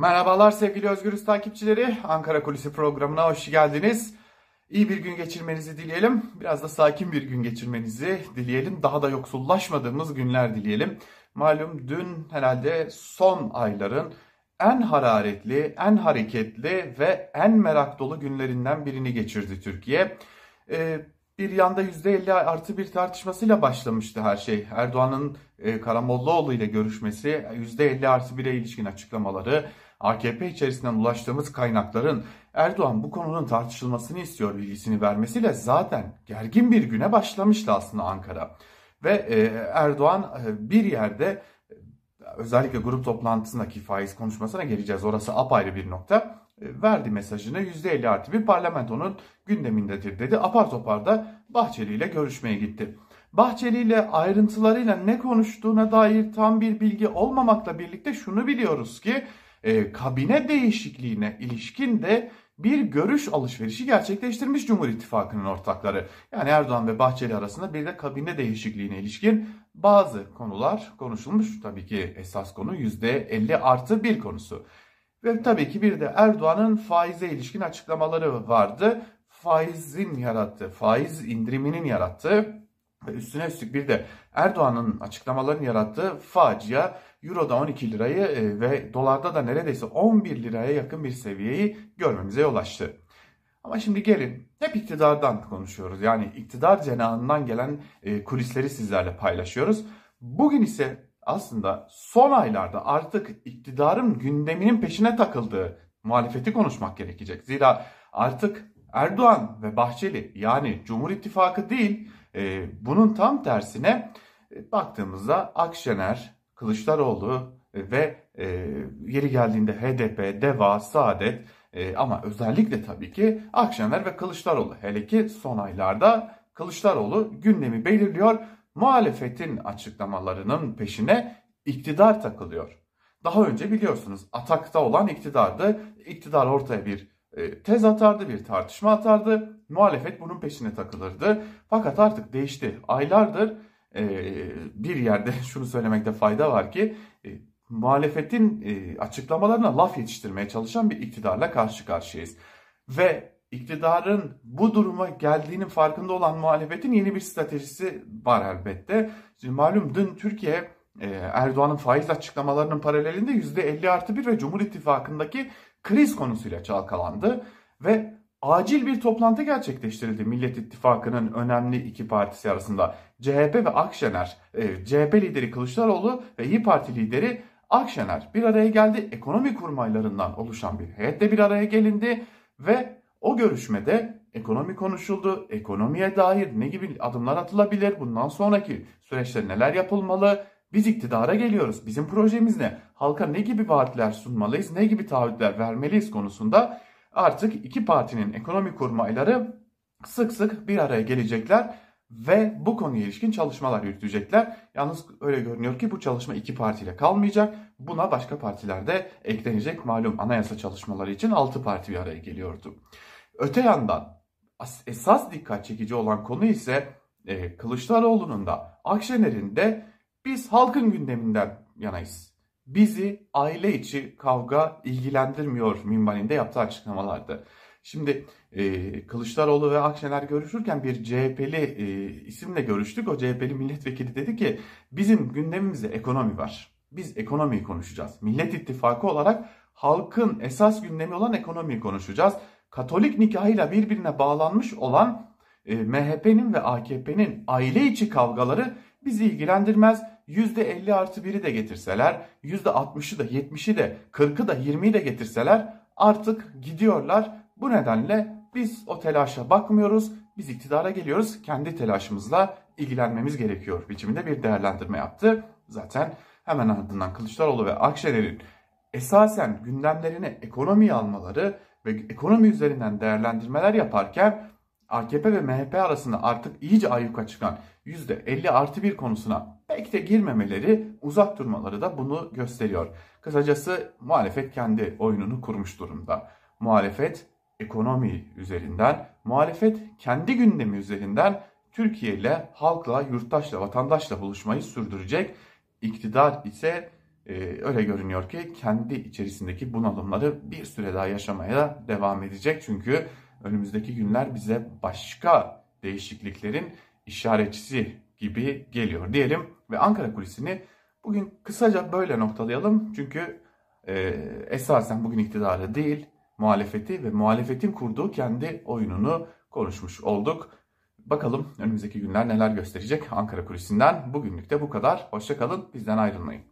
Merhabalar sevgili Özgürüz takipçileri. Ankara Kulisi programına hoş geldiniz. İyi bir gün geçirmenizi dileyelim. Biraz da sakin bir gün geçirmenizi dileyelim. Daha da yoksullaşmadığımız günler dileyelim. Malum dün herhalde son ayların en hararetli, en hareketli ve en merak dolu günlerinden birini geçirdi Türkiye. Ee, bir yanda %50 artı bir tartışmasıyla başlamıştı her şey. Erdoğan'ın e, Karamollaoğlu ile görüşmesi, %50 artı 1'e ilişkin açıklamaları, AKP içerisinden ulaştığımız kaynakların Erdoğan bu konunun tartışılmasını istiyor bilgisini vermesiyle zaten gergin bir güne başlamıştı aslında Ankara. Ve e, Erdoğan e, bir yerde özellikle grup toplantısındaki faiz konuşmasına geleceğiz. Orası apayrı bir nokta. E, verdi mesajını %50 artı bir parlamentonun gündemindedir dedi. Apar topar da Bahçeli ile görüşmeye gitti. Bahçeli ile ayrıntılarıyla ne konuştuğuna dair tam bir bilgi olmamakla birlikte şunu biliyoruz ki e, kabine değişikliğine ilişkin de bir görüş alışverişi gerçekleştirmiş Cumhur İttifakı'nın ortakları. Yani Erdoğan ve Bahçeli arasında bir de kabine değişikliğine ilişkin bazı konular konuşulmuş. Tabii ki esas konu %50 artı bir konusu. Ve tabii ki bir de Erdoğan'ın faize ilişkin açıklamaları vardı. Faizin yarattığı, faiz indiriminin yarattığı üstüne üstlük bir de Erdoğan'ın açıklamalarının yarattığı facia Euro'da 12 lirayı e, ve dolarda da neredeyse 11 liraya yakın bir seviyeyi görmemize yol açtı. Ama şimdi gelin hep iktidardan konuşuyoruz. Yani iktidar cenahından gelen e, kulisleri sizlerle paylaşıyoruz. Bugün ise aslında son aylarda artık iktidarın gündeminin peşine takıldığı muhalefeti konuşmak gerekecek. Zira artık Erdoğan ve Bahçeli yani Cumhur İttifakı değil e, bunun tam tersine e, baktığımızda Akşener, Kılıçdaroğlu e, ve e, yeri geldiğinde HDP, DEVA, Saadet e, ama özellikle tabii ki Akşener ve Kılıçdaroğlu. Hele ki son aylarda Kılıçdaroğlu gündemi belirliyor. Muhalefetin açıklamalarının peşine iktidar takılıyor. Daha önce biliyorsunuz atakta olan iktidardı. İktidar ortaya bir tez atardı, bir tartışma atardı. Muhalefet bunun peşine takılırdı. Fakat artık değişti. Aylardır e, bir yerde şunu söylemekte fayda var ki e, muhalefetin açıklamalarına laf yetiştirmeye çalışan bir iktidarla karşı karşıyayız. Ve iktidarın bu duruma geldiğinin farkında olan muhalefetin yeni bir stratejisi var elbette. Şimdi malum dün Türkiye Erdoğan'ın faiz açıklamalarının paralelinde %50 artı 1 ve Cumhur İttifakı'ndaki kriz konusuyla çalkalandı ve acil bir toplantı gerçekleştirildi Millet İttifakı'nın önemli iki partisi arasında. CHP ve Akşener, e, CHP lideri Kılıçdaroğlu ve İyi Parti lideri Akşener bir araya geldi. Ekonomi kurmaylarından oluşan bir heyetle bir araya gelindi ve o görüşmede ekonomi konuşuldu. Ekonomiye dair ne gibi adımlar atılabilir? Bundan sonraki süreçte neler yapılmalı? Biz iktidara geliyoruz. Bizim projemiz ne? Halka ne gibi vaatler sunmalıyız? Ne gibi taahhütler vermeliyiz konusunda artık iki partinin ekonomi kurmayları sık sık bir araya gelecekler ve bu konuya ilişkin çalışmalar yürütecekler. Yalnız öyle görünüyor ki bu çalışma iki partiyle kalmayacak. Buna başka partiler de eklenecek. Malum anayasa çalışmaları için altı parti bir araya geliyordu. Öte yandan esas dikkat çekici olan konu ise e, Kılıçdaroğlu'nun da Akşener'in de biz halkın gündeminden yanayız. Bizi aile içi kavga ilgilendirmiyor minvalinde yaptığı açıklamalardı. Şimdi e, Kılıçdaroğlu ve Akşener görüşürken bir CHP'li e, isimle görüştük. O CHP'li milletvekili dedi ki bizim gündemimizde ekonomi var. Biz ekonomiyi konuşacağız. Millet İttifakı olarak halkın esas gündemi olan ekonomiyi konuşacağız. Katolik nikahıyla birbirine bağlanmış olan e, MHP'nin ve AKP'nin aile içi kavgaları bizi ilgilendirmez. %50 artı 1'i de getirseler, %60'ı da 70'i de 40'ı da 20'yi de getirseler artık gidiyorlar. Bu nedenle biz o telaşa bakmıyoruz. Biz iktidara geliyoruz. Kendi telaşımızla ilgilenmemiz gerekiyor biçiminde bir değerlendirme yaptı. Zaten hemen ardından Kılıçdaroğlu ve Akşener'in esasen gündemlerine ekonomiyi almaları ve ekonomi üzerinden değerlendirmeler yaparken AKP ve MHP arasında artık iyice ayyuka çıkan %50 artı bir konusuna pek de girmemeleri, uzak durmaları da bunu gösteriyor. Kısacası muhalefet kendi oyununu kurmuş durumda. Muhalefet ekonomi üzerinden, muhalefet kendi gündemi üzerinden Türkiye ile halkla, yurttaşla, vatandaşla buluşmayı sürdürecek. İktidar ise e, öyle görünüyor ki kendi içerisindeki bunalımları bir süre daha yaşamaya devam edecek. Çünkü önümüzdeki günler bize başka değişikliklerin işaretçisi gibi geliyor diyelim ve Ankara kulisini bugün kısaca böyle noktalayalım. Çünkü e, esasen bugün iktidarı değil muhalefeti ve muhalefetin kurduğu kendi oyununu konuşmuş olduk. Bakalım önümüzdeki günler neler gösterecek Ankara kulisinden. Bugünlük de bu kadar. Hoşçakalın bizden ayrılmayın.